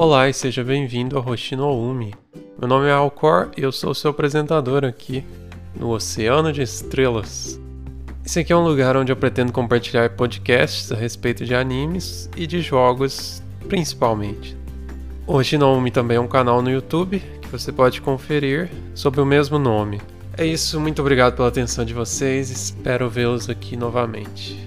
Olá e seja bem-vindo ao Hoshino Umi. Meu nome é Alcor e eu sou seu apresentador aqui no Oceano de Estrelas. Esse aqui é um lugar onde eu pretendo compartilhar podcasts a respeito de animes e de jogos, principalmente. O Hoshino Umi também é um canal no YouTube que você pode conferir sob o mesmo nome. É isso, muito obrigado pela atenção de vocês, espero vê-los aqui novamente.